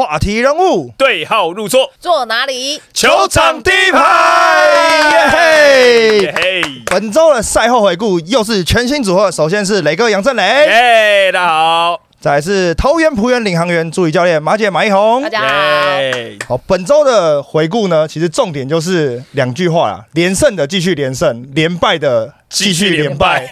话题人物，对号入座，坐哪里？球场第一排。耶嘿，本周的赛后回顾又是全新组合，首先是磊哥杨振磊，耶，大家好，再来是桃园浦园领航员助理教练马姐马一红大。家好。好，本周的回顾呢，其实重点就是两句话啦：连胜的继续连胜，连败的继续连败。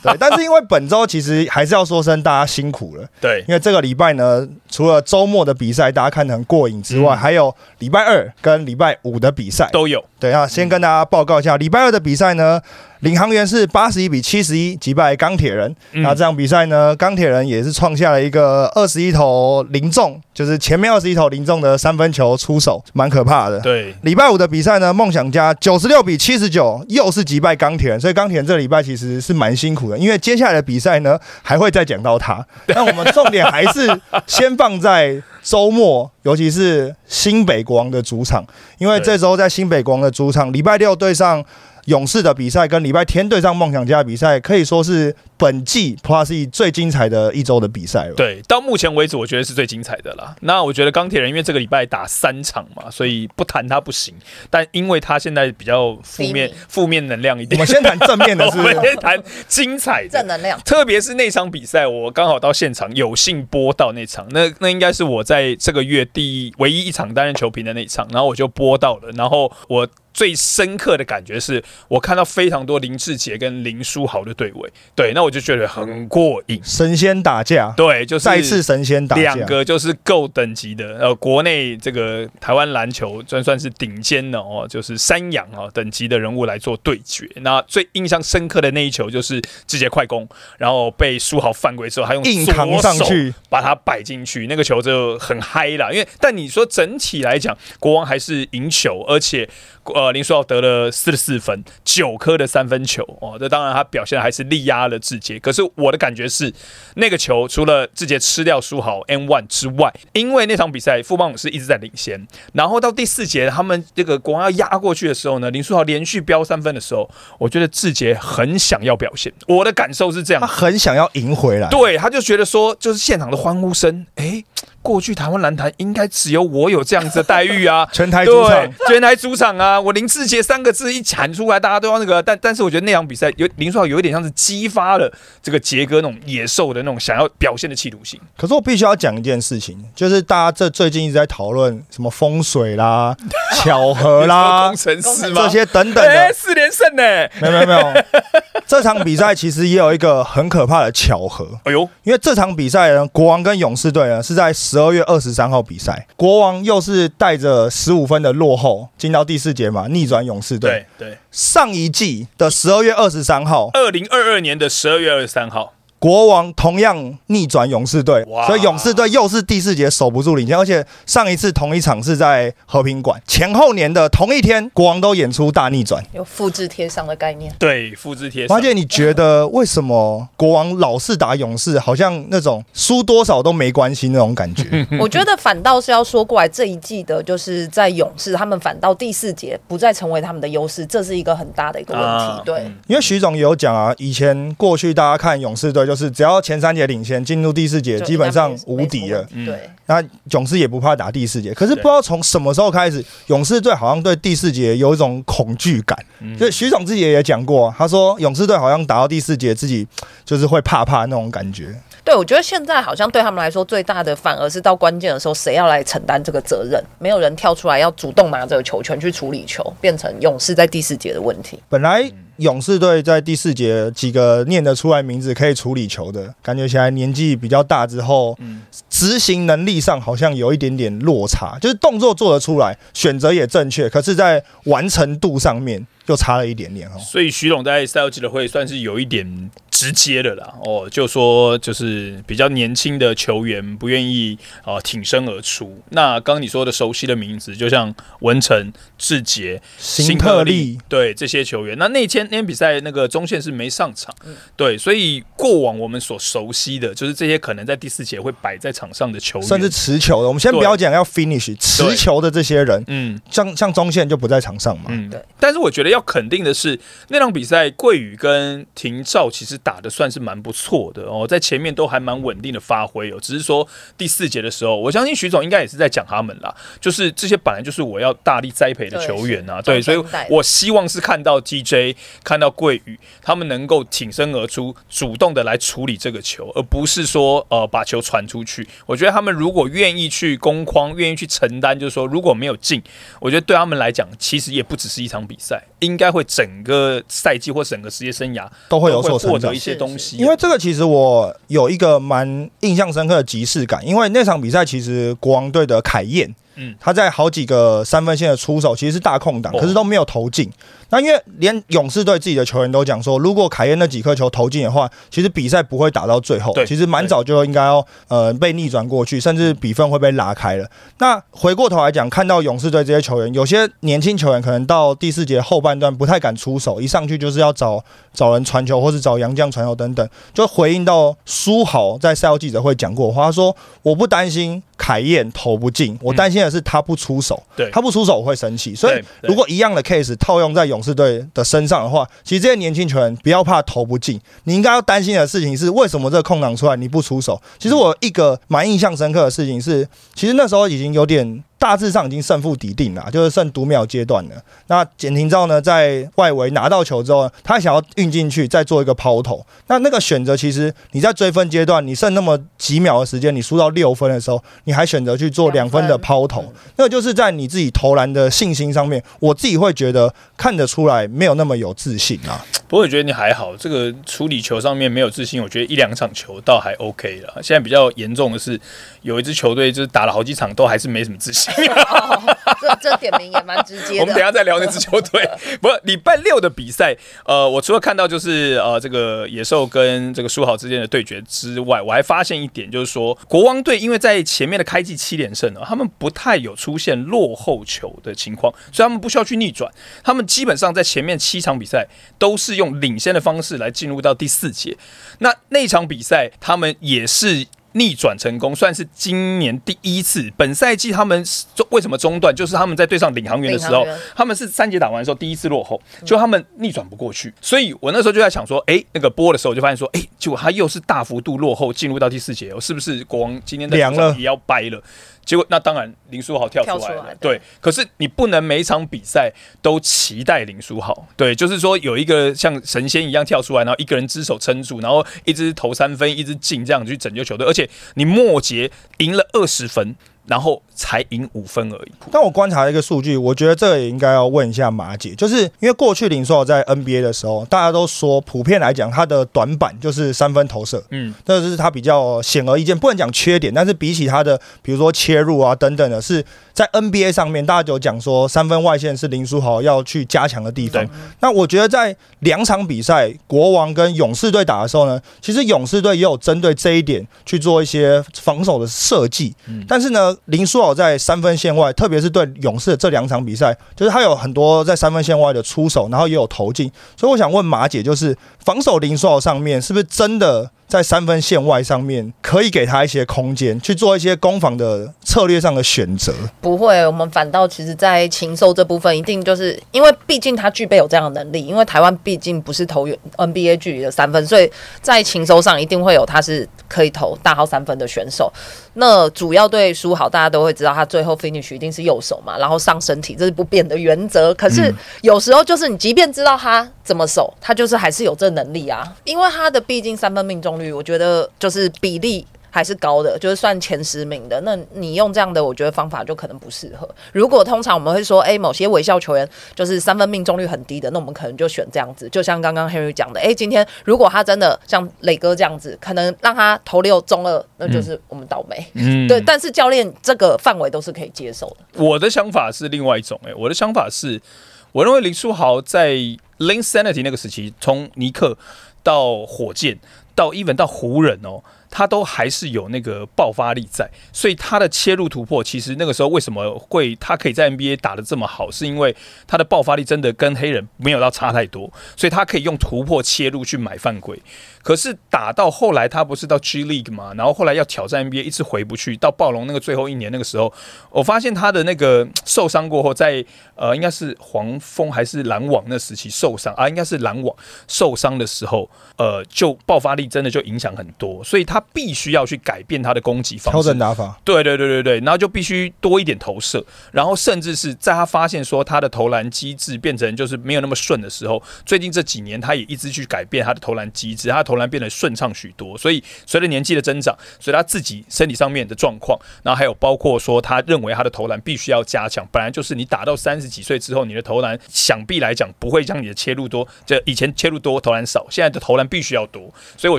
对，但是因为本周其实还是要说声大家辛苦了，对，因为这个礼拜呢，除了周末的比赛大家看得很过瘾之外，嗯还有礼拜二跟礼拜五的比赛。都有，对啊，先跟大家报告一下，礼拜二的比赛呢，领航员是八十一比七十一击败钢铁人。嗯那这场比赛呢，钢铁人也是创下了一个二十一投零中，就是前面二十一投零中的三分球出手，蛮可怕的。对，礼拜五的比赛呢，梦想家九十六比七十九，又是击败钢铁人，所以钢铁人这个礼拜其实是蛮辛苦的，因为接下来的比赛呢还会再讲到他。那我们重点还是先放在周末，尤其是新北国王的主场，因为这周在新北国王的主场，礼拜六对上。勇士的比赛跟礼拜天对上梦想家比赛，可以说是本季 Plus E 最精彩的一周的比赛了。对，到目前为止，我觉得是最精彩的啦。那我觉得钢铁人因为这个礼拜打三场嘛，所以不谈他不行。但因为他现在比较负面，负面能量一点我们，先谈正面的我是不是 们先谈精彩的正。能量。特别是那场比赛，我刚好到现场，有幸播到那场，那那应该是我在这个月第一唯一一场担任球评的那一场，然后我就播到了，然后我。最深刻的感觉是我看到非常多林志杰跟林书豪的对位，对，那我就觉得很过瘾。神仙打架，对，就是再次神仙打架，两个就是够等级的，呃，国内这个台湾篮球算算是顶尖的哦，就是山羊哦等级的人物来做对决。那最印象深刻的那一球就是直接快攻，然后被苏豪犯规之后，他用硬扛上去。把它摆进去，那个球就很嗨啦。因为但你说整体来讲，国王还是赢球，而且呃林书豪得了四十四分，九颗的三分球哦，这当然他表现还是力压了志杰。可是我的感觉是，那个球除了志杰吃掉书豪 N one 之外，因为那场比赛富邦勇士一直在领先，然后到第四节他们这个国王要压过去的时候呢，林书豪连续飙三分的时候，我觉得志杰很想要表现，我的感受是这样他。很想要赢回来。对，他就觉得说，就是现场的欢呼声，哎，过去台湾篮坛应该只有我有这样子的待遇啊 全台主场，全台主场啊！我林志杰三个字一喊出来，大家都要那个。但但是我觉得那场比赛有林书豪有一点像是激发了这个杰哥那种野兽的那种想要表现的企图心。可是我必须要讲一件事情，就是大家这最近一直在讨论什么风水啦、巧合啦工程师吗？这些等等哎，的，四连胜呢？没有没有没有。这场比赛其实也有一个很可怕的巧合，哎呦，因为这场比赛呢，国王跟勇士队呢是在十二月二十三号比赛，国王又是带着十五分的落后进到第四节嘛，逆转勇士队。对对，上一季的十二月二十三号，二零二二年的十二月二十三号，国王同样逆转勇士队哇，所以勇士队又是第四节守不住领先，而且上一次同一场是在和平馆，前后年的同一天，国王都演出大逆转。有复制贴上的概念。对，复制贴上华。姐，你觉得为什么国王老是打勇士，好像那种输多少都没关系那种感觉？我觉得反倒是要说过来，这一季的就是在勇士，他们反倒第四节不再成为他们的优势，这是一个很大的一个问题。啊对，嗯因为徐总也有讲啊，以前过去大家看勇士队，就是只要前三节领先，进入第四节基本上无敌了。对，那勇士也不怕打第四节，可是不知道从什么时候开始，勇士队好像对第四节有一种恐惧感。嗯就徐总自己也讲过，他说勇士队好像打到第四节，自己就是会怕怕那种感觉。对，我觉得现在好像对他们来说最大的，反而是到关键的时候，谁要来承担这个责任？没有人跳出来要主动拿这个球权去处理球，变成勇士在第四节的问题。本来勇士队在第四节几个念得出来名字可以处理球的，感觉起来年纪比较大之后，嗯执行能力上好像有一点点落差，就是动作做得出来，选择也正确，可是在完成度上面又差了一点点哦。所以徐总在赛后记者会算是有一点直接的啦，哦，就说就是比较年轻的球员不愿意啊、呃挺身而出。那刚刚你说的熟悉的名字，就像文成、志杰、辛特利，对这些球员，那那天那天比赛那个中线是没上场，对，所以过往我们所熟悉的，就是这些可能在第四节会摆在场上的球员，甚至持球的，我们先不要讲要 finish 持球的这些人，嗯像像中线就不在场上嘛。嗯，对。但是我觉得要肯定的是，那场比赛桂宇跟廷照其实打的算是蛮不错的哦，在前面都还蛮稳定的发挥哦。只是说第四节的时候，我相信徐总应该也是在讲他们啦，就是这些本来就是我要大力栽培的球员啊，对，所以我希望是看到 TJ 看到桂宇他们能够挺身而出，主动的来处理这个球，而不是说呃把球传出去。我觉得他们如果愿意去攻框，愿意去承担，就是说如果没有进，我觉得对他们来讲，其实也不只是一场比赛，应该会整个赛季或整个职业生涯都会有所成长获得一。些东西。因为这个其实我有一个蛮印象深刻的即视感，因为那场比赛其实国王队的凯燕，嗯他在好几个三分线的出手其实是大空档，哦可是都没有投进。那因为连勇士队自己的球员都讲说，如果凯燕那几颗球投进的话，其实比赛不会打到最后对，其实蛮早就应该要呃被逆转过去，甚至比分会被拉开了。那回过头来讲，看到勇士队这些球员，有些年轻球员可能到第四节后半段不太敢出手，一上去就是要找找人传球，或是找杨将传球等等，就回应到苏豪在赛后记者会讲过的话，他说我不担心凯燕投不进，我担心的是他不出手，对他不出手我会生气。所以如果一样的 case 套用在勇士队的身上的话，其实这些年轻球员不要怕投不进，你应该要担心的事情是为什么这个空档出来你不出手。其实我一个蛮印象深刻的事情是，其实那时候已经有点。大致上已经胜负抵定了，就是剩读秒阶段了。那简廷照呢，在外围拿到球之后，他想要运进去，再做一个抛投。那那个选择，其实你在追分阶段，你剩那么几秒的时间，你输到六分的时候，你还选择去做两分的抛投，那个就是在你自己投篮的信心上面，我自己会觉得看得出来没有那么有自信啊。不过我觉得你还好，这个处理球上面没有自信，我觉得一两场球倒还 OK 了。现在比较严重的是，有一支球队就是打了好几场都还是没什么自信。这这点名也蛮直接。我们等下再聊那支球队。不是礼拜六的比赛，呃，我除了看到就是呃这个野兽跟这个书豪之间的对决之外，我还发现一点，就是说国王队因为在前面的开季七连胜呢，他们不太有出现落后球的情况，所以他们不需要去逆转，他们基本上在前面七场比赛都是用领先的方式来进入到第四节。那那场比赛他们也是。逆转成功，算是今年第一次。本赛季他们中为什么中断？就是他们在对上领航员的时候他们是三节打完的时候第一次落后，就他们逆转不过去。所以我那时候就在想说，哎、那个播的时候我就发现说，哎、结果他又是大幅度落后，进入到第四节哦，是不是国王今天的凉了场上也要掰了？结果那当然林书豪跳出来了，对。可是你不能每一场比赛都期待林书豪，对，就是说有一个像神仙一样跳出来，然后一个人只手撑住，然后一直投三分，一直进这样去拯救球队，而且你末节赢了二十分，然后才赢五分而已。但我观察一个数据，我觉得这也应该要问一下马姐，就是因为过去林书豪在 NBA 的时候，大家都说普遍来讲他的短板就是三分投射，嗯，这是他比较显而易见，不能讲缺点，但是比起他的比如说切入啊等等的，是在 NBA 上面大家就讲说三分外线是林书豪要去加强的地方。那我觉得在两场比赛，国王跟勇士队打的时候呢，其实勇士队也有针对这一点去做一些防守的设计。嗯但是呢，林书豪在三分线外，特别是对勇士的这两场比赛，就是他有很多在三分线外的出手，然后也有投进。所以我想问马姐，就是防守林书豪上面是不是真的在三分线外上面可以给他一些空间，去做一些攻防的策略上的选择？不会，我们反倒其实，在禽兽这部分，一定就是因为毕竟他具备有这样的能力，因为台湾毕竟不是投 NBA 距离的三分，所以在禽兽上一定会有他是可以投大号三分的选手。那主要对输好，大家都会知道他最后 finish 一定是右手嘛，然后上身体，这是不变的原则。可是有时候就是你即便知道他怎么守，他就是还是有这能力啊，因为他的毕竟三分命中率，我觉得就是比例。还是高的，就是算前十名的。那你用这样的，我觉得方法就可能不适合。如果通常我们会说，哎、某些微笑球员就是三分命中率很低的，那我们可能就选这样子。就像刚刚 Henry 讲的，哎、今天如果他真的像磊哥这样子，可能让他投六中二，那就是我们倒霉。嗯对，但是教练这个范围都是可以接受的。我的想法是另外一种、欸，我的想法是，我认为林书豪在 Lin Sanity 那个时期，从尼克到火箭到 even 到湖人哦，他都还是有那个爆发力在，所以他的切入突破，其实那个时候为什么会他可以在 NBA 打的这么好，是因为他的爆发力真的跟黑人没有到差太多，所以他可以用突破切入去买犯规。可是打到后来，他不是到 G League 嘛，然后后来要挑战 NBA，一直回不去。到暴龙那个最后一年那个时候，我发现他的那个受伤过后，在呃应该是黄蜂还是篮网那时期受伤啊，应该是篮网受伤的时候，呃，就爆发力真的就影响很多，所以他必须要去改变他的攻击方式，调整打法。对对对对对，然后就必须多一点投射，然后甚至是在他发现说他的投篮机制变成就是没有那么顺的时候，最近这几年他也一直去改变他的投篮机制，他的投篮变得顺畅许多。所以随着年纪的增长，随着他自己身体上面的状况，然后还有包括说他认为他的投篮必须要加强，本来就是你打到三十几岁之后，你的投篮想必来讲不会像你的切入多，就以前切入多投篮少，现在的投篮必须要多，所以我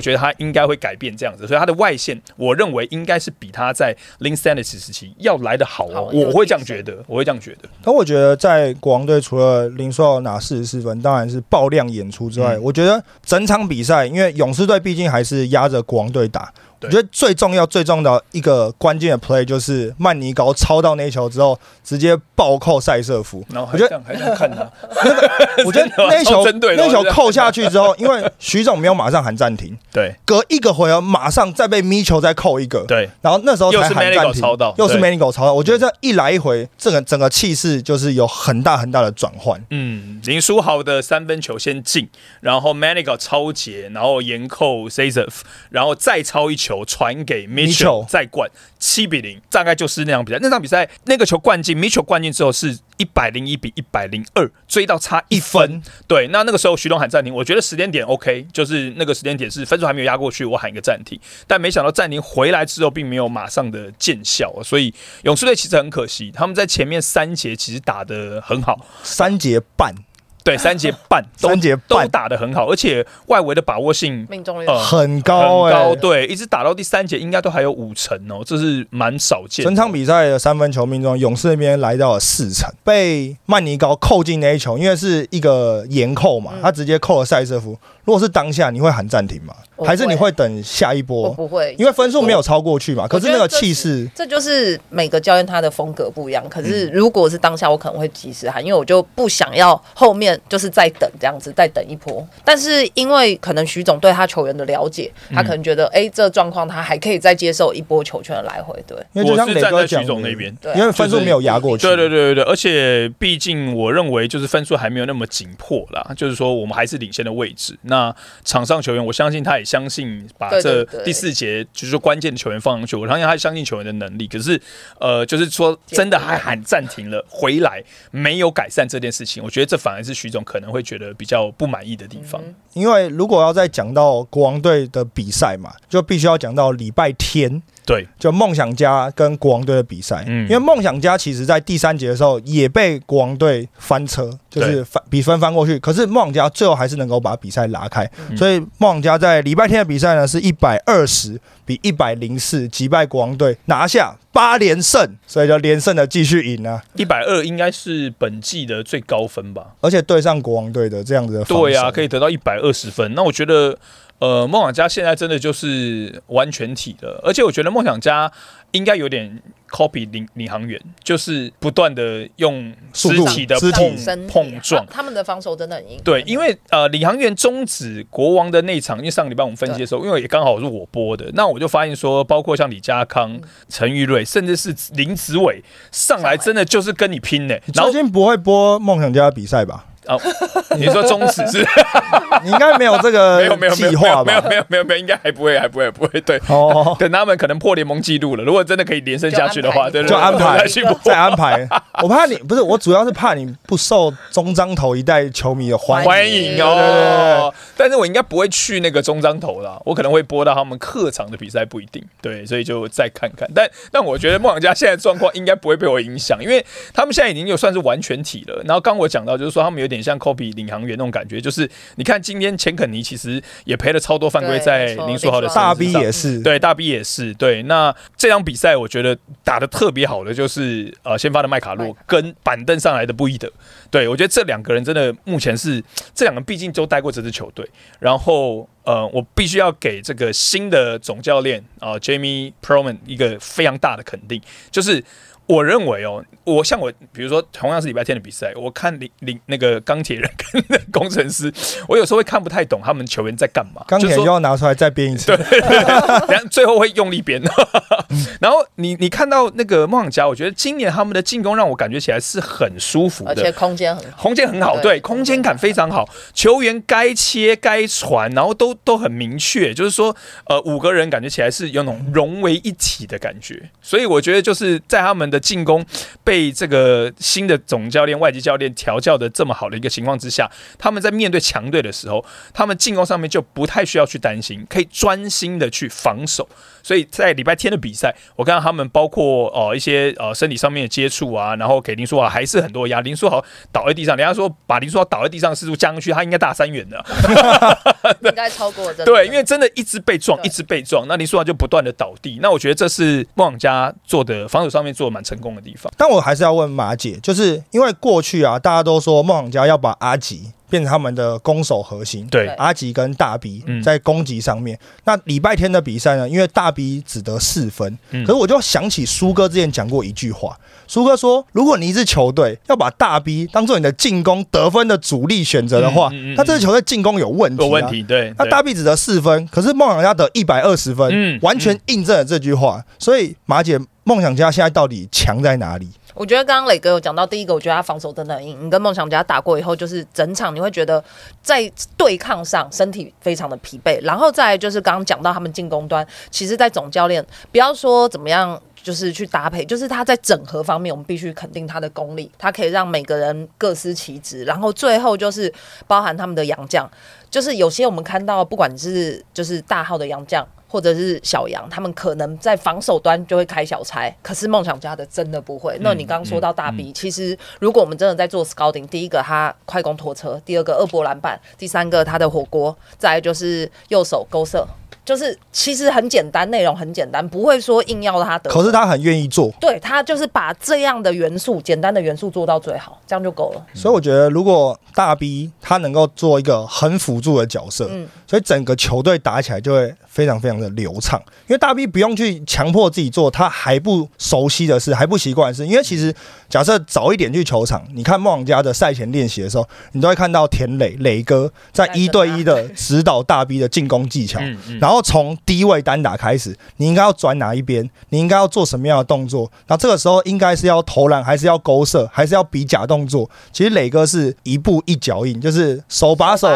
觉得他应该会改变这样子，所以他的外线我认为应该是比他在 Lin Stannis 时期要来的好哦，好我会这样觉得，我会这样觉得。但我觉得在国王队除了林书豪拿四十四分，当然是爆量演出之外，嗯我觉得整场比赛，因为勇勇士队毕竟还是压着国王队打。我觉得最重要、最重要的一个关键的 play 就是曼尼高超到那一球之后，直接暴扣塞瑟夫。然后还我觉得还这样看他，我觉得那一球那一球扣下去之后，因为徐总没有马上喊暂停，对。隔一个回合马上再被咪球再扣一个，对，然后那时候才又是喊暂停，抄到又是对。Manigault 抄到。我觉得这一来一回，这个整个气势就是有很大很大的转换。嗯，林书豪的三分球先进，然后 Manigault 超截，然后严扣 Sasef，然后再抄一球传给 Mitchell，Mitchell 再灌七比零，大概就是那场比赛。那场比赛那个球灌进，Mitchell 灌进之后是一百零一比一百零二，追到差一分。对，那那个时候徐东喊暂停，我觉得时间点 OK，就是那个时间点是分数还没有压过去，我喊一个暂停。但没想到暂停回来之后，并没有马上的见效，所以勇士队其实很可惜，他们在前面三节其实打得很好。三节半，对，三节半都三节都打得很好，而且外围的把握性命中率呃很高哎、很高，对，一直打到第三节应该都还有五成哦，这是蛮少见的。整场比赛的三分球命中，勇士那边来到了四成，被曼尼高扣进那一球，因为是一个严扣嘛，嗯他直接扣了塞瑟夫。如果是当下，你会喊暂停吗？还是你会等下一我波？不会，因为分数没有超过去嘛，可是那个气势，这就是每个教练他的风格不一样。可嗯是如果是当下，我可能会及时喊，因为我就不想要后面就是在等这样子，再等一波。但是因为可能徐总对他球员的了解，他可能觉得，哎、这状况他还可以再接受一波球权的来回。对，因为就像我是磊哥讲站在徐总那边对啊因为分数没有压过去。对对对对对，而且毕竟我认为就是分数还没有那么紧迫啦，就是说我们还是领先的位置。那场上球员，我相信他也相信把这第四节就是说关键的球员放上去，我相信他相信球员的能力。可是呃，就是说真的还喊暂停了，回来没有改善这件事情，我觉得这反而是徐一种可能会觉得比较不满意的地方。因为如果要再讲到国王队的比赛嘛，就必须要讲到礼拜天，对，就梦想家跟国王队的比赛。嗯。因为梦想家其实在第三节的时候也被国王队翻车，就是翻比分翻过去，可是梦想家最后还是能够把比赛拉开，嗯。所以梦想家在礼拜天的比赛呢是一百二十比一百零四击败国王队，拿下八连胜，所以就连胜的继续赢啊，一百二应该是本季的最高分吧？而且对上国王队的这样子的对啊，可以得到一百二十分。那我觉得，呃，梦想家现在真的就是完全体了，而且我觉得梦想家应该有点 copy 领领航员，就是不断的用肢体的碰身体碰撞他。他们的防守真的很硬。对，因为呃，领航员终止国王的那场，因为上个礼拜我们分析的时候，因为也刚好是我播的，那我就发现说，包括像李家康、陈玉瑞，甚至是林子伟上来，真的就是跟你拼呢、然后最近不会播梦想家的比赛吧？啊，你说终止是？你应该没有这个没有没有没有计划没有？没有没有没有，应该还不会还不会不会对。哦，等他们可能破联盟纪录了，如果真的可以连胜下去的话，对就安排再安排。我怕你不是，我主要是怕你不受中彰头一代球迷的欢迎。欢迎哦！但是我应该不会去那个中彰头啦，我可能会播到他们客场的比赛，不一定。对，所以就再看看。但但我觉得梦想家现在状况应该不会被我影响，因为他们现在已经有算是完全体了。然后刚我讲到就是说他们有点点像 Kobe 领航员那种感觉，就是你看今天钱肯尼其实也赔了超多犯规在林书豪的大身 B 也是，对，大 B 也是对。那这场比赛我觉得打的特别好的就是呃，先发的麦卡洛跟板凳上来的布伊德。对我觉得这两个人真的目前是这两个毕竟都带过这支球队，然后呃，我必须要给这个新的总教练啊、呃 Jamie Perlman 一个非常大的肯定，就是。我认为哦，我像我，比如说同样是礼拜天的比赛，我看领领那个钢铁人跟那工程师，我有时候会看不太懂他们球员在干嘛。钢铁就是说就要拿出来再编一次。然后最后会用力编。然后你你看到那个梦想家，我觉得今年他们的进攻让我感觉起来是很舒服的而且。空间很好。空间很好，对对，空间感非常好，球员该切该传，然后都都很明确，就是说，呃，五个人感觉起来是有那种融为一体的感觉，所以我觉得就是在他们的进攻被这个新的总教练、外籍教练调教的这么好的一个情况之下，他们在面对强队的时候，他们进攻上面就不太需要去担心，可以专心的去防守。所以在礼拜天的比赛，我看到他们包括呃一些呃身体上面的接触啊，然后给林书豪还是很多压。林书豪倒在地上，人家说把林书豪倒在地上的次数加上去，他应该大三元的。应该超过的。对，因为真的一直被撞，一直被撞，那林书豪就不断的倒地。那我觉得这是梦想家做的防守上面做的蛮成功的地方。但我还是要问马姐，就是因为过去啊，大家都说梦想家要把阿吉变成他们的攻守核心，对对阿吉跟大 B 嗯在攻击上面。那礼拜天的比赛呢，因为大 B 只得四分，嗯可是我就想起苏哥之前讲过一句话，苏哥说，如果你一支球队要把大 B 当做你的进攻得分的主力选择的话，那这支球队进攻有问题、啊，有问题，对。对那大 B 只得四分，可是梦想家得一百二十分，嗯完全印证了这句话。所以马姐，梦想家现在到底强在哪里？我觉得刚刚磊哥有讲到第一个，我觉得他防守真的很硬。你跟梦想家打过以后，就是整场你会觉得在对抗上身体非常的疲惫。然后再就是刚刚讲到他们进攻端，其实在总教练不要说怎么样。就是去搭配，就是他在整合方面，我们必须肯定他的功力，他可以让每个人各司其职。然后最后就是包含他们的洋将，就是有些我们看到，不管是就是大号的洋将，或者是小杨，他们可能在防守端就会开小差，可是梦想家的真的不会。那你刚刚说到大 B，、其实如果我们真的在做 scouting，第一个他快攻拖车，第二个二波篮板，第三个他的火锅，再来就是右手勾射。就是其实很简单，内容很简单，不会说硬要他得。可是他很愿意做，对他就是把这样的元素，简单的元素做到最好，这样就够了。所以我觉得如果大 B 他能够做一个很辅助的角色，嗯所以整个球队打起来就会非常非常的流畅。因为大 B 不用去强迫自己做他还不熟悉的事，还不习惯的事。因为其实假设早一点去球场，你看梦想家的赛前练习的时候，你都会看到田磊磊哥在一对一的指导大 B 的进攻技巧。然后从低位单打开始，你应该要转哪一边？你应该要做什么样的动作？那这个时候应该是要投篮，还是要勾射，还是要比假动作？其实磊哥是一步一脚印，就是手把手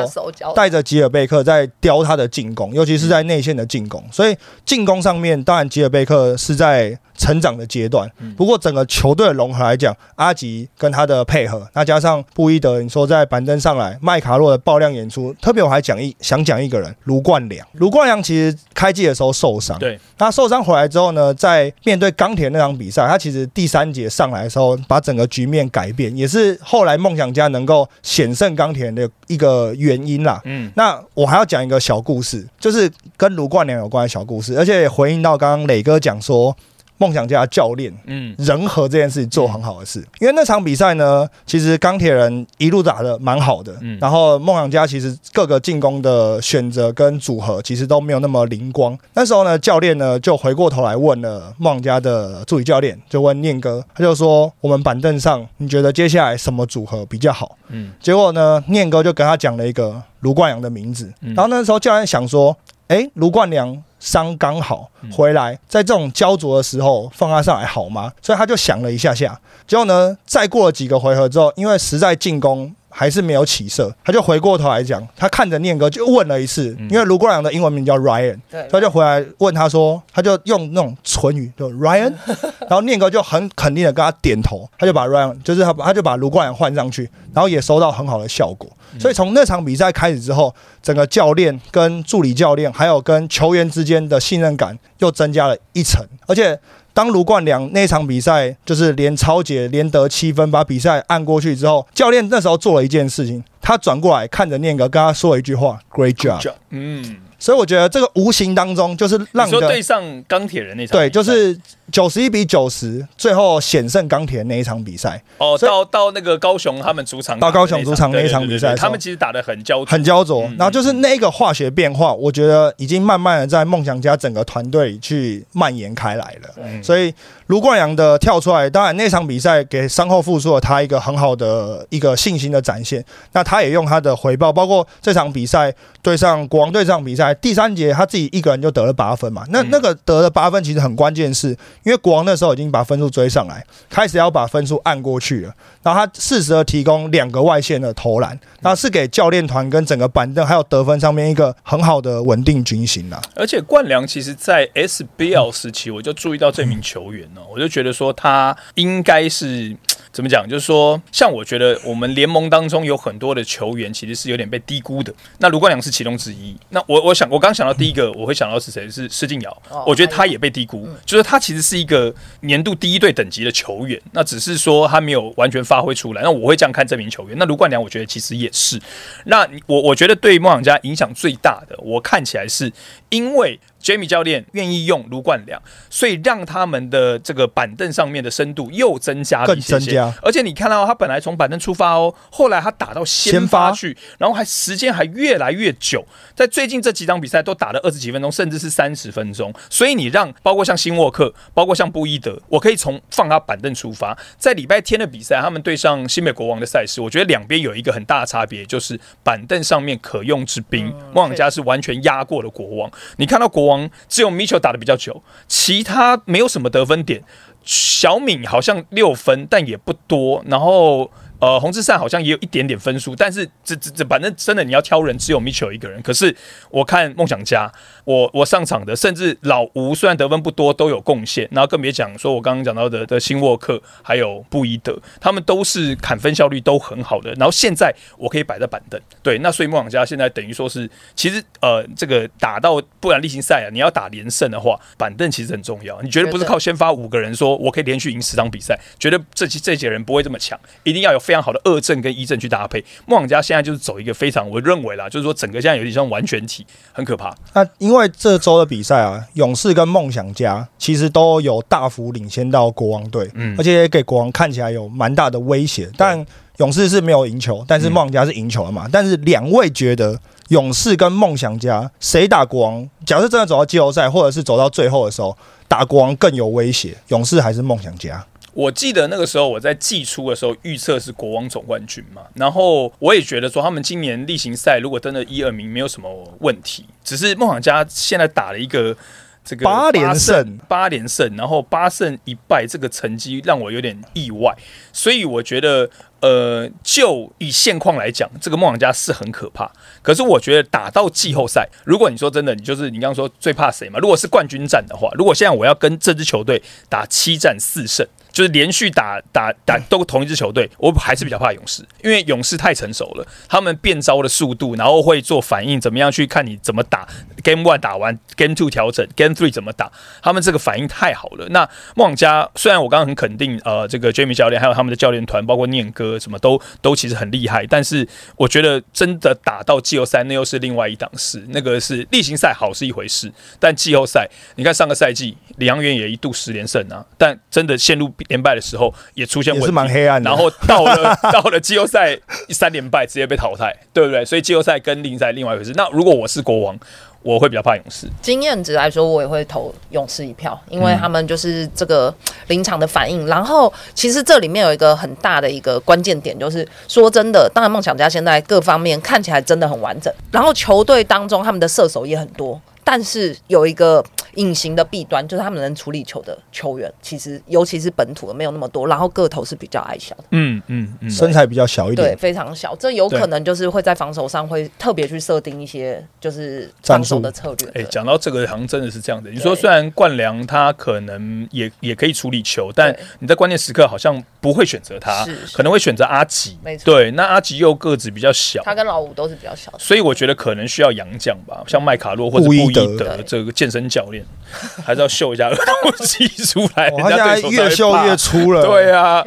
带着吉尔贝克在雕他的进攻，尤其是在内线的进攻。所以进攻上面，当然吉尔贝克是在成长的阶段。不过整个球队的融合来讲，阿吉跟他的配合，那加上布伊德，你说在板凳上来，麦卡洛的爆量演出，特别我还讲一想讲一个人，卢冠良。卢冠良其实开季的时候受伤，对，他受伤回来之后呢，在面对钢铁那场比赛，他其实第三节上来的时候，把整个局面改变，也是后来梦想家能够险胜钢铁的一个原因啦。嗯，那我还要讲一个小故事，就是跟卢冠良有关的小故事，而且也回应到刚刚磊哥讲说，梦想家教练嗯，人和这件事情做很好的事，因为那场比赛呢，其实钢铁人一路打的蛮好的，嗯。然后梦想家其实各个进攻的选择跟组合其实都没有那么灵光。那时候呢，教练呢就回过头来问了梦想家的助理教练，就问念哥，他就说我们板凳上你觉得接下来什么组合比较好？嗯，结果呢，念哥就跟他讲了一个卢冠良的名字，嗯。然后那时候教练想说，诶，卢冠良伤刚好回来，在这种焦灼的时候放他上来好吗？所以他就想了一下下，结果呢，再过了几个回合之后，因为实在进攻。还是没有起色，他就回过头来讲，他看着念哥就问了一次，因为卢冠良的英文名叫 Ryan，对，他就回来问他说，他就用那种唇语，就 Ryan，然后念哥就很肯定的跟他点头，他就把 Ryan，就是他他就把卢冠良换上去，然后也收到很好的效果。所以从那场比赛开始之后，整个教练跟助理教练还有跟球员之间的信任感又增加了一层，而且当卢冠良那场比赛就是连超姐连得七分，把比赛按过去之后，教练那时候做了一件事情，他转过来看着念哥，跟他说了一句话：“Great job。”嗯，所以我觉得这个无形当中就是让你对上钢铁人那场，对，就是九十一比九十，最后险胜钢铁那一场比赛，哦，到到那个高雄他们主场到高雄主场那一场比赛他们其实打的很焦灼，很焦灼。嗯。然后就是那个化学变化，我觉得已经慢慢的在梦想家整个团队去蔓延开来了。嗯。所以卢冠良的跳出来，当然那场比赛给伤后复苏了他一个很好的一个信心的展现。那他也用他的回报，包括这场比赛对上国王队这场比赛，第三节他自己一个人就得了八分嘛。那嗯那个得了八分其实很关键，是因为国王那时候已经把分数追上来，开始要把分数按过去了。然后他适时的提供两个外线的投篮，那是给教练团跟整个板凳还有得分上面一个很好的稳定军心啦。而且冠良其实，在 SBL 时期，我就注意到这名球员呢，我就觉得说他应该是 怎么讲，就是说，像我觉得我们联盟当中有很多的球员其实是有点被低估的。那卢冠良是其中之一。那我我想，我刚想到第一个，我会想到是谁？是施晋尧哦。我觉得他也被低估，就是他其实是一个年度第一队等级的球员，那只是说他没有完全发挥出来。那我会这样看这名球员。那卢冠良，我觉得其实也是。那我我觉得对梦想家影响最大的，我看起来是因为 Jamie 教练愿意用卢冠良，所以让他们的这个板凳上面的深度又增加了一些些更增加。而且你看到他本来从板凳出发哦，后来他打到先先发发去，然后还时间还越来越久，在最近这几场比赛都打了二十几分钟，甚至是三十分钟。所以你让包括像辛沃克，包括像布伊德，我可以从放他板凳出发，在礼拜天的比赛，他们对上新美国王的赛事，我觉得两边有一个很大的差别，就是板凳上面可用之兵，梦想家是完全压过了国王。你看到国王只有米球打的比较久，其他没有什么得分点。小敏好像六分，但也不多。然后呃，洪志善好像也有一点点分数，但是这这这，反正真的你要挑人，只有 Mitchell 一个人。可是我看梦想家，我我上场的，甚至老吴虽然得分不多，都有贡献。然后更别讲说我刚刚讲到的的辛沃克，还有布伊德，他们都是砍分效率都很好的。然后现在我可以摆在板凳，对，那所以梦想家现在等于说是，其实呃，这个打到不然例行赛啊，你要打连胜的话，板凳其实很重要。你绝对不是靠先发五个人说我可以连续赢十场比赛，绝对这这些人不会这么强，一定要有非常好的二阵跟一阵去搭配。梦想家现在就是走一个非常，我认为啦，就是说整个现在有点像完全体，很可怕。那因为这周的比赛啊，勇士跟梦想家其实都有大幅领先到国王队，嗯而且也给国王看起来有蛮大的威胁。但勇士是没有赢球，但是梦想家是赢球了嘛？但是两位觉得勇士跟梦想家谁打国王？假设真的走到季后赛，或者是走到最后的时候，打国王更有威胁，勇士还是梦想家？我记得那个时候我在季初的时候预测是国王总冠军嘛，然后我也觉得说他们今年例行赛如果真的一二名没有什么问题，只是梦想家现在打了一个这个八连胜，八连胜，然后八胜一败，这个成绩让我有点意外，所以我觉得。呃，就以现况来讲，这个梦想家是很可怕。可是我觉得打到季后赛，如果你说真的，你就是你刚刚说最怕谁嘛？如果是冠军战的话，如果现在我要跟这支球队打七战四胜，就是连续打打打都同一支球队，我还是比较怕勇士，因为勇士太成熟了，他们变招的速度，然后会做反应，怎么样去看你怎么打，Game One 打完，Game Two 调整，Game Three 怎么打，他们这个反应太好了。那梦想家虽然我刚刚很肯定，呃，这个 Jamie 教练还有他们的教练团，包括念哥什么都都其实很厉害，但是我觉得真的打到季后赛，那又是另外一档事。那个是例行赛好是一回事，但季后赛，你看上个赛季李阳元也一度十连胜啊，但真的陷入连败的时候也出现问题，是蛮黑暗的然后到了 到了季后赛三连败，直接被淘汰，对不对？所以季后赛跟例行赛另外一回事。那如果我是国王，我会比较怕勇士。经验值来说，我也会投勇士一票，因为他们就是这个临场的反应。然后，其实这里面有一个很大的一个关键点，就是说真的，当然梦想家现在各方面看起来真的很完整，然后球队当中他们的射手也很多，但是有一个隐形的弊端，就是他们能处理球的球员，其实尤其是本土的没有那么多，然后个头是比较矮小的。嗯嗯嗯，身材比较小一点对，非常小，这有可能就是会在防守上会特别去设定一些就是防守的策略。哎，对讲到这个，好像真的是这样的。你说虽然冠良他可能也也可以处理球，但你在关键时刻好像不会选择他是，可能会选择阿吉。没错对，那阿吉又个子比较小，他跟老五都是比较小的。所以我觉得可能需要洋将吧，像麦卡洛或者布伊布伊德德这个健身教练。练，还是要秀一下儿童技出来。他现在越秀越粗了。对啊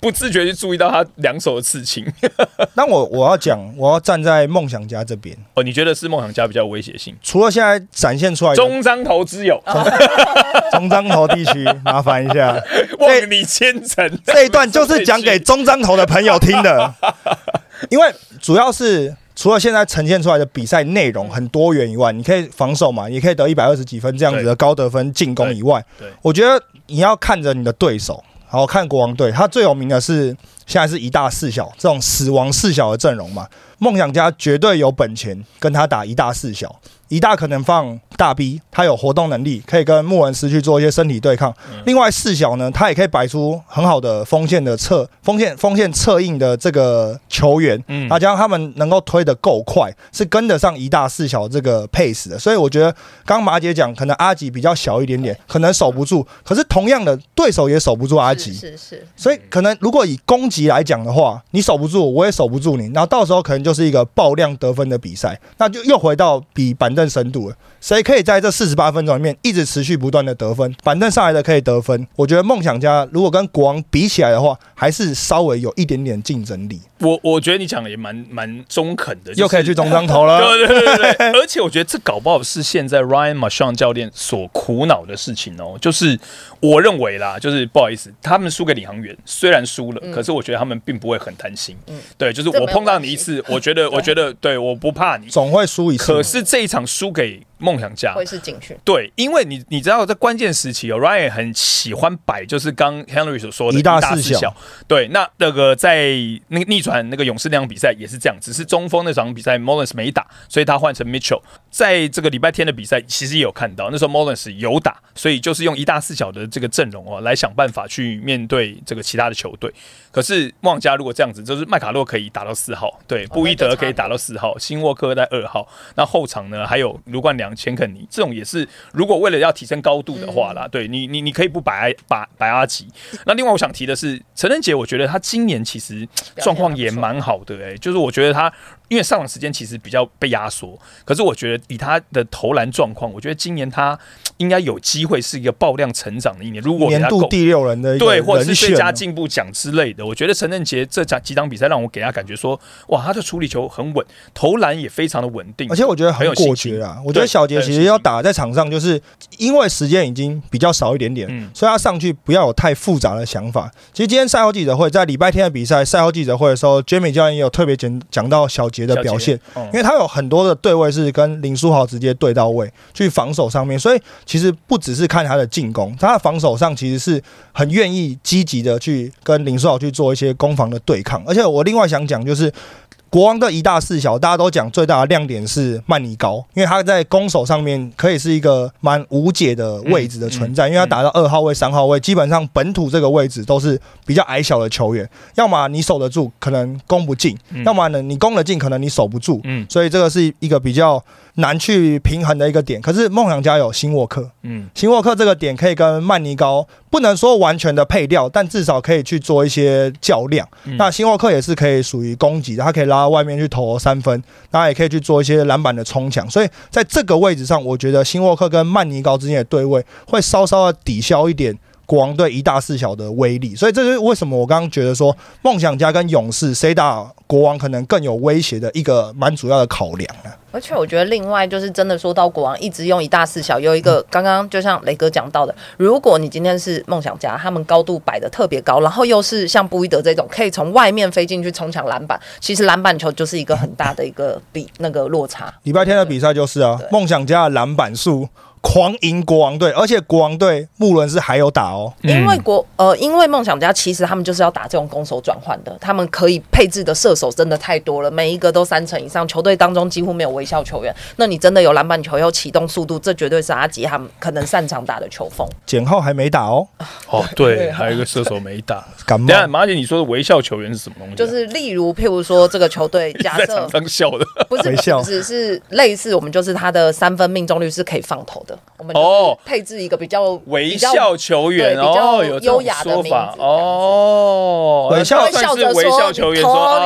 不自觉就注意到他两手的刺青。那我我要讲，我要站在梦想家这边。哦，你觉得是梦想家比较有威胁性？除了现在展现出来的中章头之友，中彰头地区，麻烦一下，望你千层。这一段就是讲给中彰头的朋友听的，因为主要是除了现在呈现出来的比赛内容很多元以外，你可以防守嘛，也可以得一百二十几分这样子的高得分进攻以外我觉得你要看着你的对手，然后看国王队，他最有名的是现在是一大四小这种死亡四小的阵容嘛，梦想家绝对有本钱跟他打一大四小。一大可能放大 B，他有活动能力，可以跟穆文斯去做一些身体对抗。另外四小呢，他也可以摆出很好的锋线的侧锋线锋线侧应的这个球员，嗯啊加上他们能够推得够快，是跟得上一大四小这个 pace 的。所以我觉得刚刚马姐讲，可能阿吉比较小一点点，可能守不住，可是同样的对手也守不住阿吉。是是是，所以可能如果以攻击来讲的话，你守不住，我也守不住你，然后到时候可能就是一个爆量得分的比赛，那就又回到比板凳深度了。谁可以在这四十八分钟里面一直持续不断的得分？板凳上来的可以得分，我觉得梦想家如果跟国王比起来的话，还是稍微有一点点竞争力，我我觉得你讲的也蛮蛮中肯的，就是又可以去中张头了。对对对对对，而且我觉得这搞不好是现在 Ryan Marshall 教练所苦恼的事情哦。就是我认为啦，就是不好意思，他们输给领航员，虽然输了，可是我觉得他们并不会很担心。嗯对，就是我碰到你一次，我觉得我觉得 对，我不怕你。总会输一次。可是这一场输给梦想家会，是警讯。对，因为你你知道在关键时期哦，Ryan 很喜欢摆，就是刚 Henry 所说的一大四四小对，那那个在那个逆转那个勇士那场比赛也是这样，只是中锋那场比赛 Mullins 没打，所以他换成 Mitchell。在这个礼拜天的比赛，其实也有看到，那时候 Mullins 有打，所以就是用一大四小的这个阵容哦，来想办法去面对这个其他的球队。可是旺家如果这样子，就是麦卡洛可以打到四号，对，布伊德可以打到四号，辛沃克在二号，那后场呢还有卢冠良、钱肯尼，这种也是如果为了要提升高度的话啦，对你你你可以不摆摆摆阿吉。那另外我想提的是陈仁杰，我觉得他今年其实状况也蛮好的、欸，就是我觉得他因为上场时间其实比较被压缩，可是我觉得以他的投篮状况，我觉得今年他应该有机会是一个爆量成长的一年。如果年度第六人的一对，或者是最佳进步奖之类的。我觉得陈振杰这场几场比赛让我给他感觉说，哇，他的处理球很稳，投篮也非常的稳定，而且我觉得很很有信心果决啊！我觉得小杰其实要打在场上，就是因为时间已经比较少一点点，嗯所以他上去不要有太复杂的想法。其实今天赛后记者会在礼拜天的比赛赛后记者会的时候，Jamie 教练也有特别讲讲到小杰的表现，嗯因为他有很多的对位是跟林书豪直接对到位去防守上面，所以其实不只是看他的进攻，他的防守上其实是很愿意积极的去跟林书豪去做一些攻防的对抗。而且我另外想讲就是。国王的一大四小，大家都讲最大的亮点是曼尼高，因为他在攻守上面可以是一个蛮无解的位置的存在，因为他打到二号位、三号位，基本上本土这个位置都是比较矮小的球员，要么你守得住，可能攻不进；嗯要么呢你攻得进，可能你守不住。嗯所以这个是一个比较难去平衡的一个点。可是梦想家有新沃克，嗯新沃克这个点可以跟曼尼高不能说完全的配掉，但至少可以去做一些较量。嗯那新沃克也是可以属于攻击的，他可以拉到外面去投三分，那也可以去做一些篮板的冲抢。所以在这个位置上，我觉得新沃克跟曼尼高之间的对位会稍稍的抵消一点。国王队一大四小的威力，所以这就是为什么我刚刚觉得说梦想家跟勇士谁打国王可能更有威胁的一个蛮主要的考量啊。而且我觉得另外就是真的说到国王一直用一大四小，有一个刚刚就像雷哥讲到的，如果你今天是梦想家，他们高度摆的特别高，然后又是像布伊德这种可以从外面飞进去冲抢篮板，其实篮板球就是一个很大的一个比那个落差。礼拜天的比赛就是啊对，梦想家的篮板数狂赢国王队，而且国王队穆伦是还有打哦。因为国呃，因为梦想家其实他们就是要打这种攻守转换的，他们可以配置的射手真的太多了，每一个都三成以上，球队当中几乎没有微笑球员。那你真的有篮板球，有启动速度，这绝对是阿吉他们可能擅长打的球风。简浩还没打哦，哦对，还有一个射手没打。感冒等。下马姐，你说的微笑球员是什么东西啊？就是例如，譬如说这个球队假设 笑的。不是微笑不是是类似，我们就是他的三分命中率是可以放投的，我们哦配置一个比较微笑球员对比较哦，有优雅的说法名字哦。微笑算是微笑球员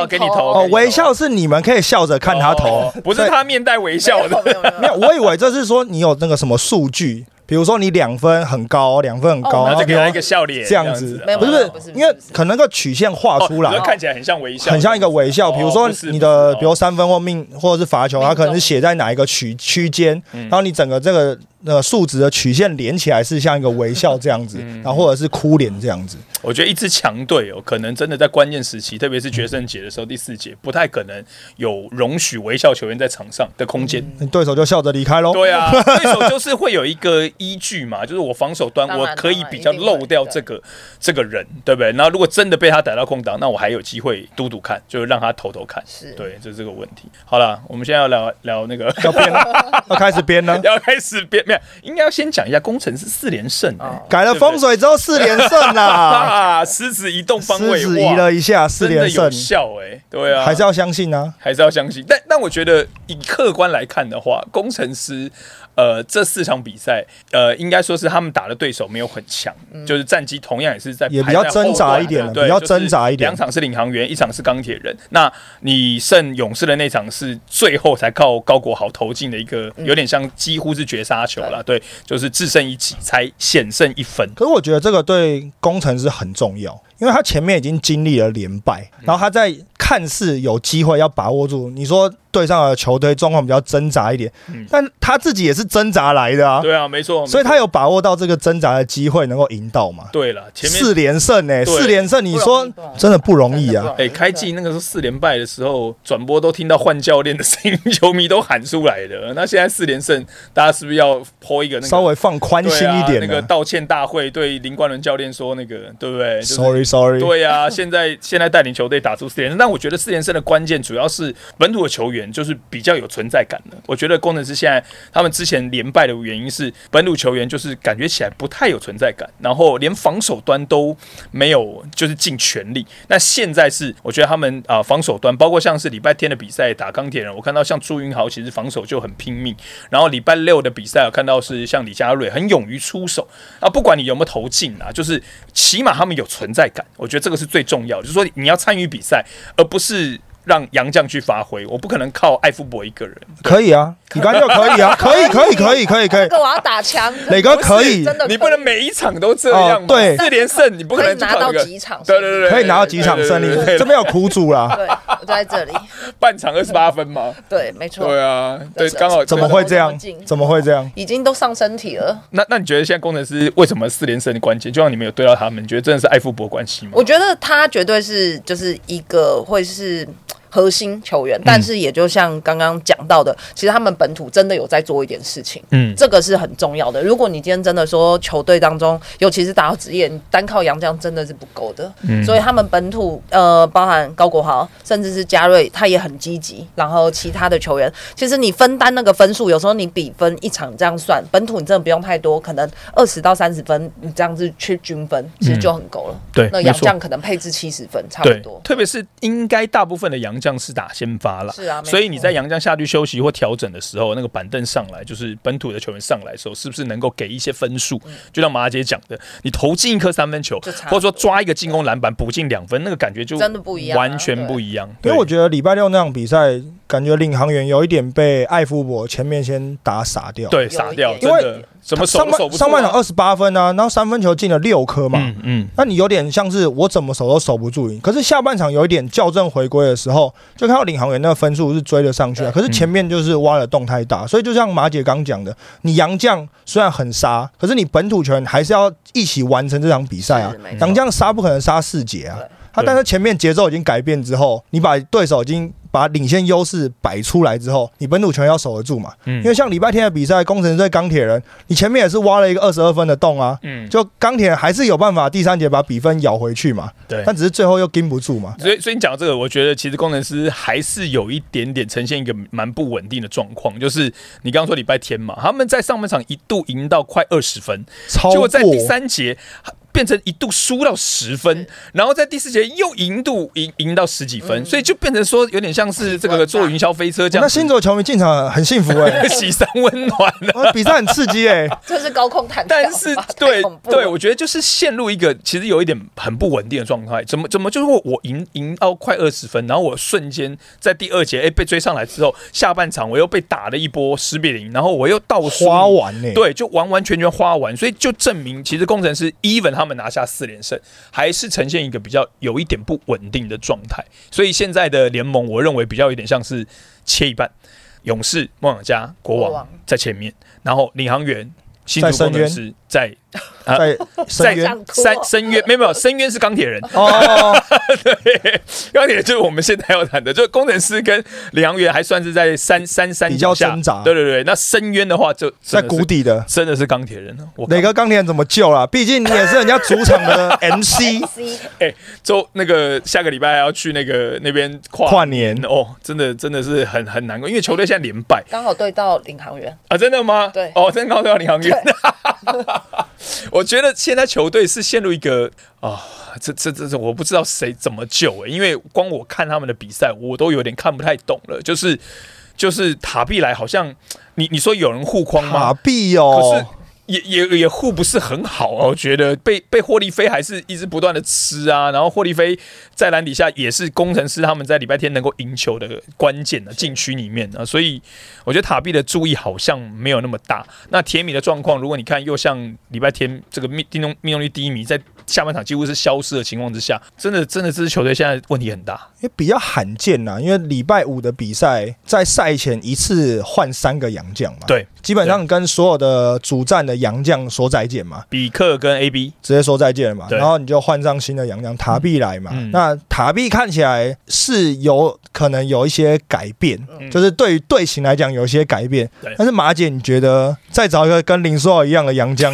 给你投哦，微笑是你们可以笑着看他投。哦，不是他面带微笑的。没有没有没有，我以为这是说你有那个什么数据，比如说你两分很高，两分很高，哦然后就给他一个笑脸，这样啊子，不是不是因为可能那个曲线画出来。看起来很像微笑，很像一个微笑。哦比如说你的，比如三分或命或者是罚球，命它可能是中写在哪一个区区间，嗯。然后你整个这个呃数值的曲线连起来是像一个微笑这样子，嗯然后或者是哭脸这样子。我觉得一支强队哦，可能真的在关键时期，特别是决胜节的时候，第四节不太可能有容许微笑球员在场上的空间。你对手就笑着离开喽。对啊，对手就是会有一个依据嘛，就是我防守端我可以比较漏掉这个这个人，对不对？然后如果真的被他逮到空档，那我还有机会嘟嘟看，就是让他投投看。是对，就是这个问题。好了，我们现在要聊聊那个要编了，要开始编了。要开始变，没有，应该要先讲一下工程师四连胜、欸。哦改了风水之后四连胜啦，啊，狮子移动方位，狮子移了一下四连的有效哎、对啊，还是要相信啊。还是要相信。但但我觉得以客观来看的话，工程师呃这四场比赛呃应该说是他们打的对手没有很强，就是战绩同样也是在也比较挣扎一点了比较挣扎一点两场是领航员，一场是钢铁人。那你胜勇士的那场是最后才靠高国豪投进的一个，有点像几乎是绝杀球了。对，就是制胜一局才险胜一分。可是我觉得这个对工程师很重要，因为他前面已经经历了连败，嗯然后他在看似有机会要把握住。你说对上的球队状况比较挣扎一点，嗯但他自己也是挣扎来的啊，对啊，没错。所以他有把握到这个挣扎的机会，能够赢到嘛。对了，前面四连胜呢、对四连胜，你说真的不容易啊。哎、开季那个时候四连败的时候，转播都听到换教练的声音，球迷都喊出来的。那现在四连胜，大家是不是要抛一个那个稍微放宽心一点啊、那个、道歉大会对林冠伦教练说那个，对不对、就是 Sorry Sorry，对呀、现在现在带领球队打出四连胜，但我觉得四连胜的关键主要是本土的球员就是比较有存在感的。我觉得工程师现在他们之前连败的原因是本土球员就是感觉起来不太有存在感，然后连防守端都没有就是尽全力。那现在是我觉得他们啊、防守端，包括像是礼拜天的比赛打钢铁人，我看到像朱云豪其实防守就很拼命，然后礼拜六的比赛我看到是像李佳瑞很勇于出手啊，不管你有没有投进啊，就是起码他们有存在感，我觉得这个是最重要的，就是说你要参与比赛，而不是让杨将去发挥，我不可能靠艾夫伯一个人。可以啊，李刚就可以啊，可以可以可以可以可以这，个我要打枪，磊哥可以真的你不能每一场都这样对四连胜你不可能拿到几场，对对对对，可以拿到几场胜利这边有苦主啦。对，我就在这里，半场二十八分嘛，对，没错，对啊，对，是刚好怎么会这样？怎么会这样？已经都上身体了。那那你觉得现在工程师为什么四连胜的关键？就像你们有对到他们，你觉得真的是艾夫伯关系吗？我觉得他绝对是就是一个会是核心球嗯员，但是也就像刚刚讲到的，其实他们本土真的有在做一点事情，嗯，这个是很重要的。如果你今天真的说球队当中，尤其是打到职业，你单靠杨将真的是不够的，嗯所以他们本土呃，包含高国豪，甚至是嘉瑞，他也很积极。然后其他的球员，其实你分担那个分数，有时候你比分一场这样算，本土你真的不用太多，可能二十到三十分，你这样子去均分，其实就很够了。对，那杨将可能配置七十分，差不对多，。特别是应该大部分的洋将是打先发了，是啊所以你在杨将下去休息或调整的时候，那个板凳上来，就是本土的球员上来的时候，是不是能够给一些分数？就像马姐讲的，你投进一颗三分球，或者说抓一个进攻篮板补进两分，那个感觉就真的不一样啊完全不一样。因为我得觉得礼拜六那场比赛，感觉领航员有一点被艾夫伯前面先打傻掉。，对有傻掉，一点上都守不啊。半上半场二十八分啊，然后三分球进了六颗嘛。嗯嗯，那你有点像是我怎么守都守不住你，可是下半场有一点校正回归的时候，就看到领航员那个分数是追了上去可是前面就是挖的洞太大，所以就像马姐刚讲的，你洋将虽然很杀，可是你本土球员还是要一起完成这场比赛啊。是没。错。洋将杀不可能杀四节啊，他但是前面节奏已经改变之后，你把对手已经把领先优势摆出来之后，你本土球员要守得住嘛？嗯因为像礼拜天的比赛，工程师对钢铁人，你前面也是挖了一个二十二分的洞啊，嗯，就钢铁人还是有办法第三节把比分咬回去嘛，对。但只是最后又盯不住嘛。所以，所以你讲到这个，我觉得其实工程师还是有一点点呈现一个蛮不稳定的状况，就是你刚刚说礼拜天嘛，他们在上半场一度赢到快二十分，超过结果在第三节变成一度输到十分，然后在第四节又赢度赢赢到十几分，所以就变成说有点像是这个坐云霄飞车这样子。那新竹的球迷进场很幸福哎、喜三温暖了。欸，比赛很刺激哎、这是高空弹跳，但是对对，我觉得就是陷入一个其实有一点很不稳定的状态。怎么怎么就是我赢赢到快二十分，然后我瞬间在第二节哎、被追上来之后，下半场我又被打了一波十比零，然后我又倒输。花完呢、，对，就完完全全花完，所以就证明其实工程师 even 他们拿下四连胜，还是呈现一个比较有一点不稳定的状态。所以现在的联盟，我认为比较有点像是切一半，勇士、梦想家、国王在前面，然后领航员、新竹工程师在啊 在深在渊深深渊，没有没有，深渊是钢铁人，哦，对，钢铁就是我们现在要谈的，就是工程师跟领航员还算是在三三三比较脚下挣扎对对对，那深渊的话就在谷底的。真的是钢铁人了。我哪个钢铁人怎么救啦？毕竟你也是人家主场的 MC，哎周那个下个礼拜还要去那个那边跨跨年哦，真的真的是很很难过，因为球队现在连败刚好对到领航员，啊，真的吗？对哦，真刚好对到领航员。我觉得现在球队是陷入一个啊、这这这这我不知道谁怎么救诶、因为光我看他们的比赛，我都有点看不太懂了。就是就是塔碧来好像你你说有人护框吗马？币可哦是，也也也护不是很好啊，我觉得被被霍利菲还是一直不断的吃啊，然后霍利菲在篮底下也是工程师他们在礼拜天能够赢球的关键的禁区里面啊，所以我觉得塔比的注意好像没有那么大。那铁米的状况，如果你看又像礼拜天这个命命中命中率低迷，在下半场几乎是消失的情况之下，真的真的这支球队现在问题很大。也比较罕见呐，因为礼拜五的比赛在赛前一次换三个洋将嘛，，对，基本上跟所有的主战的洋将说再见嘛，比克跟 AB 直接说再见了嘛，然后你就换上新的洋将塔碧来嘛。嗯那塔碧看起来是有可能有一些改变，嗯就是对于队形来讲有一些改变对。但是马姐，你觉得再找一个跟林书豪一样的洋将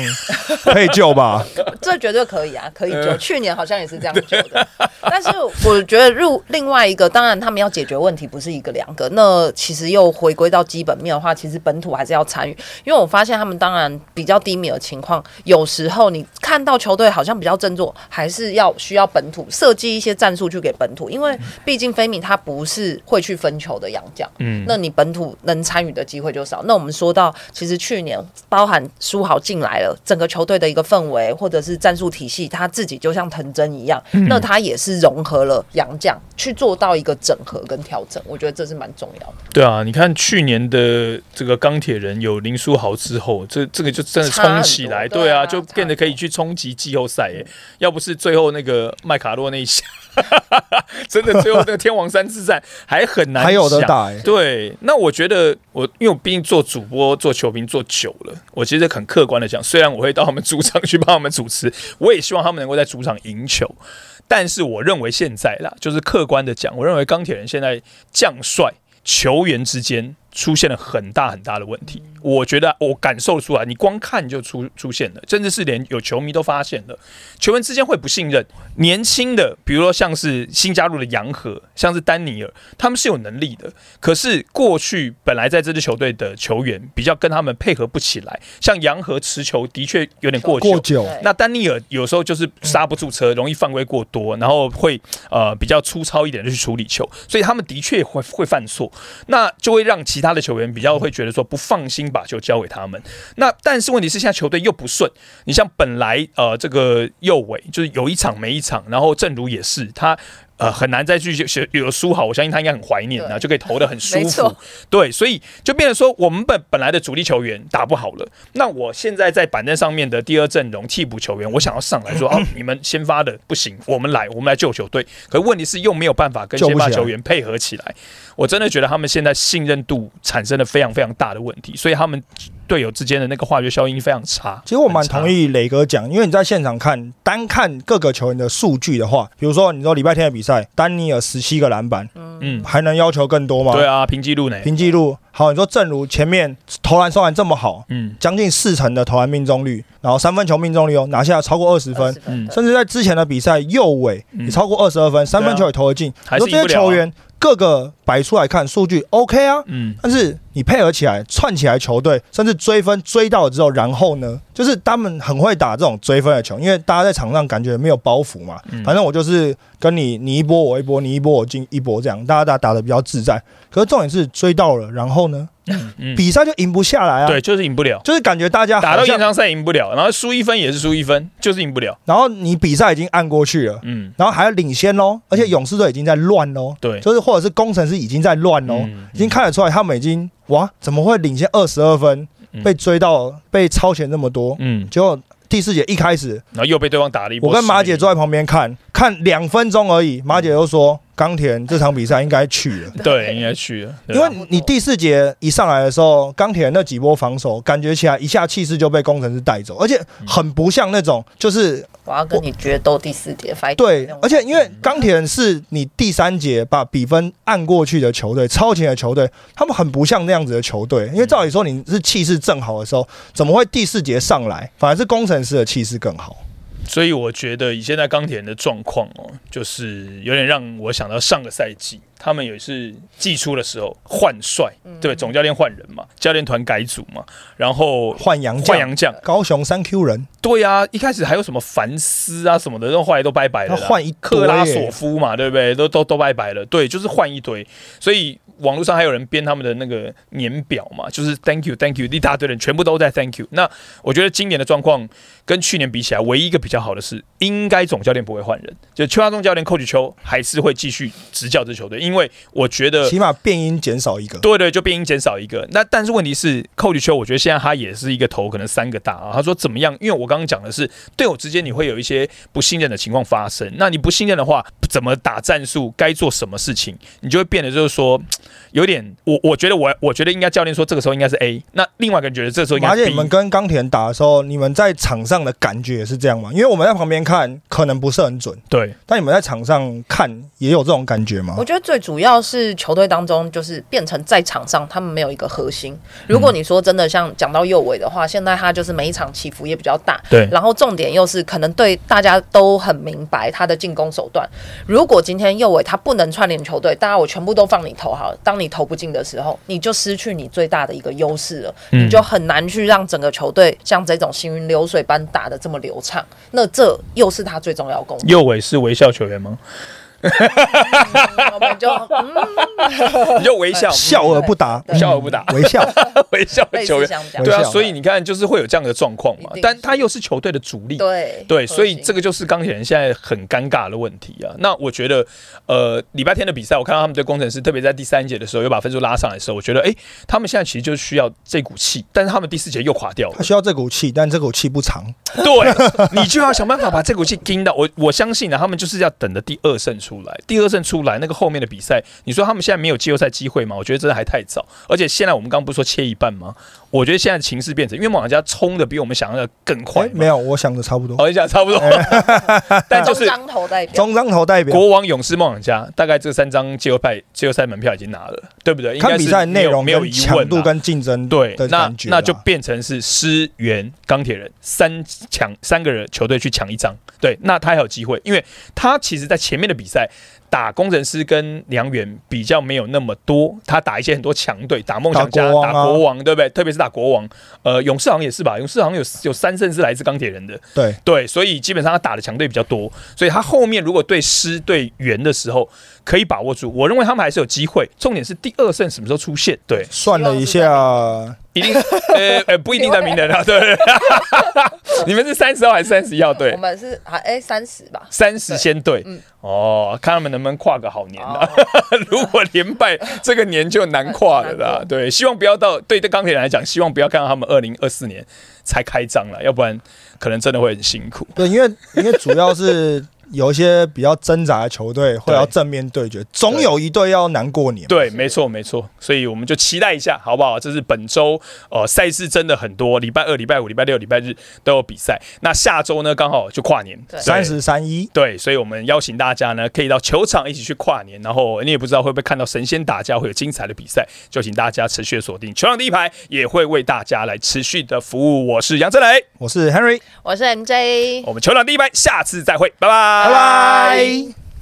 可以救吧？这绝对可以啊，可以救。呃去年好像也是这样救的，但是我觉得入另外一个，当然他们要解决问题不是一个两个，那其实又回归到基本面的话，其实本土还是要参与，因为我发现他们当然比较低迷的情况，有时候你看到球队好像比较振作，还是要需要本土设计一些战术去给本土，因为毕竟菲米他不是会去分球的洋将，嗯那你本土能参与的机会就少。那我们说到，其实去年包含书豪进来了，整个球队的一个氛围或者是战术体系，他自己就像藤真一样，那他也是融合了洋将去做到一个整合跟调整，我觉得这是蛮重要的。对啊，你看去年的这个钢铁人有林书豪之后，这这个就真的冲起来，对啊，就变得可以去冲击季后赛耶。要不是最后那个麦卡洛那一下，真的最后那个天王山之战 还很难，还有的。打哎、对，那我觉得我因为我毕竟做主播、做球评做久了，我其实很客观的讲，虽然我会到他们主场去帮他们主持，我也希望他们能够在主场赢球。但是我认为现在啦，就是客观的讲，我认为钢铁人现在将帅、球员之间出现了很大很大的问题。我觉得我感受出来，你光看就出出现了，甚至是连有球迷都发现了，球员之间会不信任。年轻的，比如说像是新加入的杨和，像是丹尼尔，他们是有能力的。可是过去本来在这支球队的球员比较跟他们配合不起来，像杨和持球的确有点过久，过久，那丹尼尔有时候就是刹不住车，容易犯规过多，然后会呃比较粗糙一点的去处理球，所以他们的确会会犯错，那就会让其他的球员比较会觉得说不放心把球交给他们。那但是问题是现在球队又不顺，你像本来呃这个右尾就是有一场没一场，然后正如也是他。呃，很难再去有有输好，我相信他应该很怀念啊，对就可以投的很舒服。对，所以就变成说，我们本本来的主力球员打不好了，那我现在在板凳上面的第二阵容替补球员，我想要上来说，哦，你们先发的不行，我们来，我们来救球队。可问题是又没有办法跟先发球员配合起来，我真的觉得他们现在信任度产生了非常非常大的问题，所以他们队友之间的那个化学效应非常差。其实我蛮同。意磊哥讲，因为你在现场看，单看各个球员的数据的话，比如说你说礼拜天的比赛，丹尼尔十七个篮板，嗯，还能要求更多吗？对啊，平记录呢？平记录好，你说正如前面投篮收篮这么好，嗯将近四成的投篮命中率，然后三分球命中率哦拿下超过二十分，20嗯甚至在之前的比赛右尾嗯也超过二十二分，三分球也投得进。说这些球员各个摆出来看数据 OK 啊，嗯，但是你配合起来串起来球队，甚至追分追到了之后，然后呢，就是他们很会打这种追分的球，因为大家在场上感觉没有包袱嘛，嗯。反正我就是跟你你一波我一波，你一波我进一波这样，大家打打的比较自在。可是重点是追到了，然后呢，嗯比赛就赢不下来啊，对，，就是赢不了。就是感觉大家，打到延长赛赢不了，然后输一分也是输一分，就是赢不了。然后你比赛已经按过去了。嗯，然后还要领先喽，而且勇士队已经在乱喽，对，就是或者是工程师已经在乱喽，嗯已经看得出来他们已经哇，怎么会领先二十二分，嗯被追到被超前那么多？嗯，结果第四节一开始，然后又被对方打了一波。我跟马姐坐在旁边看，看两分钟而已，马姐就说冈田这场比赛应该去了。对，应该去了，因为你第四节一上来的时候，钢铁那几波防守，感觉起来一下气势就被工程师带走，而且很不像那种就是我要跟你决斗第四节 fight。对，而且因为钢铁人是你第三节把比分按过去的球队，超前的球队，他们很不像那样子的球队。因为照理说你是气势正好的时候，怎么会第四节上来，反而是工程师的气势更好？所以我觉得以现在钢铁人的状况哦，就是有点让我想到上个赛季他们也是季初的时候换帅，对，总教练换人嘛，教练团改组嘛，然后换洋将，换洋将，高雄三 Q 人，对啊，一开始还有什么凡斯啊什么的，然后后来都拜拜了。他换一克拉索夫嘛，对不对？都都都拜拜了，对，就是换一堆。所以网络上还有人编他们的那个年表嘛，就是 Thank you Thank you 一大堆人全部都在 Thank you。那我觉得今年的状况跟去年比起来，唯一一个比较好的是，应该总教练不会换人，就邱亚中教练 Coach 邱还是会继续执教这球队，因为我觉得起码变音减少一个。对对，就变音减少一个。那但是问题是，寇里丘，我觉得现在他也是一个头可能三个大啊。他说怎么样？因为我刚刚讲的是队友之间你会有一些不信任的情况发生。那你不信任的话，怎么打战术？该做什么事情？你就会变得就是说，有点我我觉得我我觉得应该教练说这个时候应该是 A，那另外一个人觉得这个时候应该。你们跟钢铁人打的时候，你们在场上的感觉也是这样吗？因为我们在旁边看，可能不是很准，对但你们在场上看也有这种感觉吗我？觉得最主要是球队当中，就是变成在场上他们没有一个核心。如果你说真的像讲到右尾的话，现在他就是每一场起伏也比较大，对然后重点又是可能对大家都很明白他的进攻手段。如果今天右尾他不能串联球队，大家我全部都放你投好了，当你投不进的时候，你就失去你最大的一个优势了，嗯你就很难去让整个球队像这种行云流水般打的这么流畅。那这又是他最重要的功能。右尾是微笑球员吗？我们就嗯，你就微笑，笑而不答，笑而不答，微笑。微笑球员。对啊，所以你看，就是会有这样的状况嘛但他又是球队的主力，对对，所以这个个就是钢铁人现在很尴尬的问题啊。那我觉得，呃，礼拜天的比赛，我看到他们对工程师，特别在第三节的时候，又把分数拉上来的时候，我觉得，哎、他们现在其实就是需要这股气，但是他们第四节又垮掉了他。需要这股气，但这股气不长。对，你就要想办法把这股气盯到。我我相信呢，他们就是要等着第二胜出来，第二胜出来，那个后面的比赛，你说他们现在没有季后赛机会吗？我觉得真的还太早。而且现在我们刚刚不是说切一半吗？我觉得现在情势变成，因为梦想家冲的比我们想象的更快没有，我想的差不多。好，你讲差不多，但就中是张头代表。中张头代表。国王、勇士、梦想家，大概这三张季后赛季后赛门票已经拿了，对不对？应该是看比赛内容没有疑问度跟竞争对，那的感觉，那就变成是狮原钢铁人三抢三个人球队去抢一张，对，那他还有机会，因为他其实在前面的比赛打工程师跟良缘比较没有那么多，他打一些很多强队，打梦想家、打国王啊。打国王，对不对？特别是打国王，呃，勇士好像也是吧，勇士好像有有三胜是来自钢铁人的，对。对，所以基本上他打的强队比较多，所以他后面如果对狮对圆的时候可以把握住，我认为他们还是有机会。重点是第二胜什么时候出现？对，算了一下，一定呃呃不一定在明年啊，对。你们是三十号还是三十一号？对我，们是还哎三十吧，三十先对。嗯哦，看他们能不能跨个好年啊哦！如果连败，这个年就难跨了啦。对，希望不要到对对钢铁人来讲，希望不要看到他们二零二四年才开张了，要不然可能真的会很辛苦。对，因为因为主要是有一些比较挣扎的球队会要正面对决，总有一队要难过你。对，没错没错，所以我们就期待一下，好不好？这是本周呃赛事真的很多，礼拜二、礼拜五、礼拜六、礼拜日都有比赛。那下周呢，刚好就跨年，对。三十三一，对，所以我们邀请大家呢，可以到球场一起去跨年，然后你也不知道会不会看到神仙打架，会有精彩的比赛，就请大家持续锁定球场第一排，也会为大家来持续的服务。我是杨振雷，我是 Henry，我是 MJ，我们球场第一排，下次再会，拜拜，拜拜。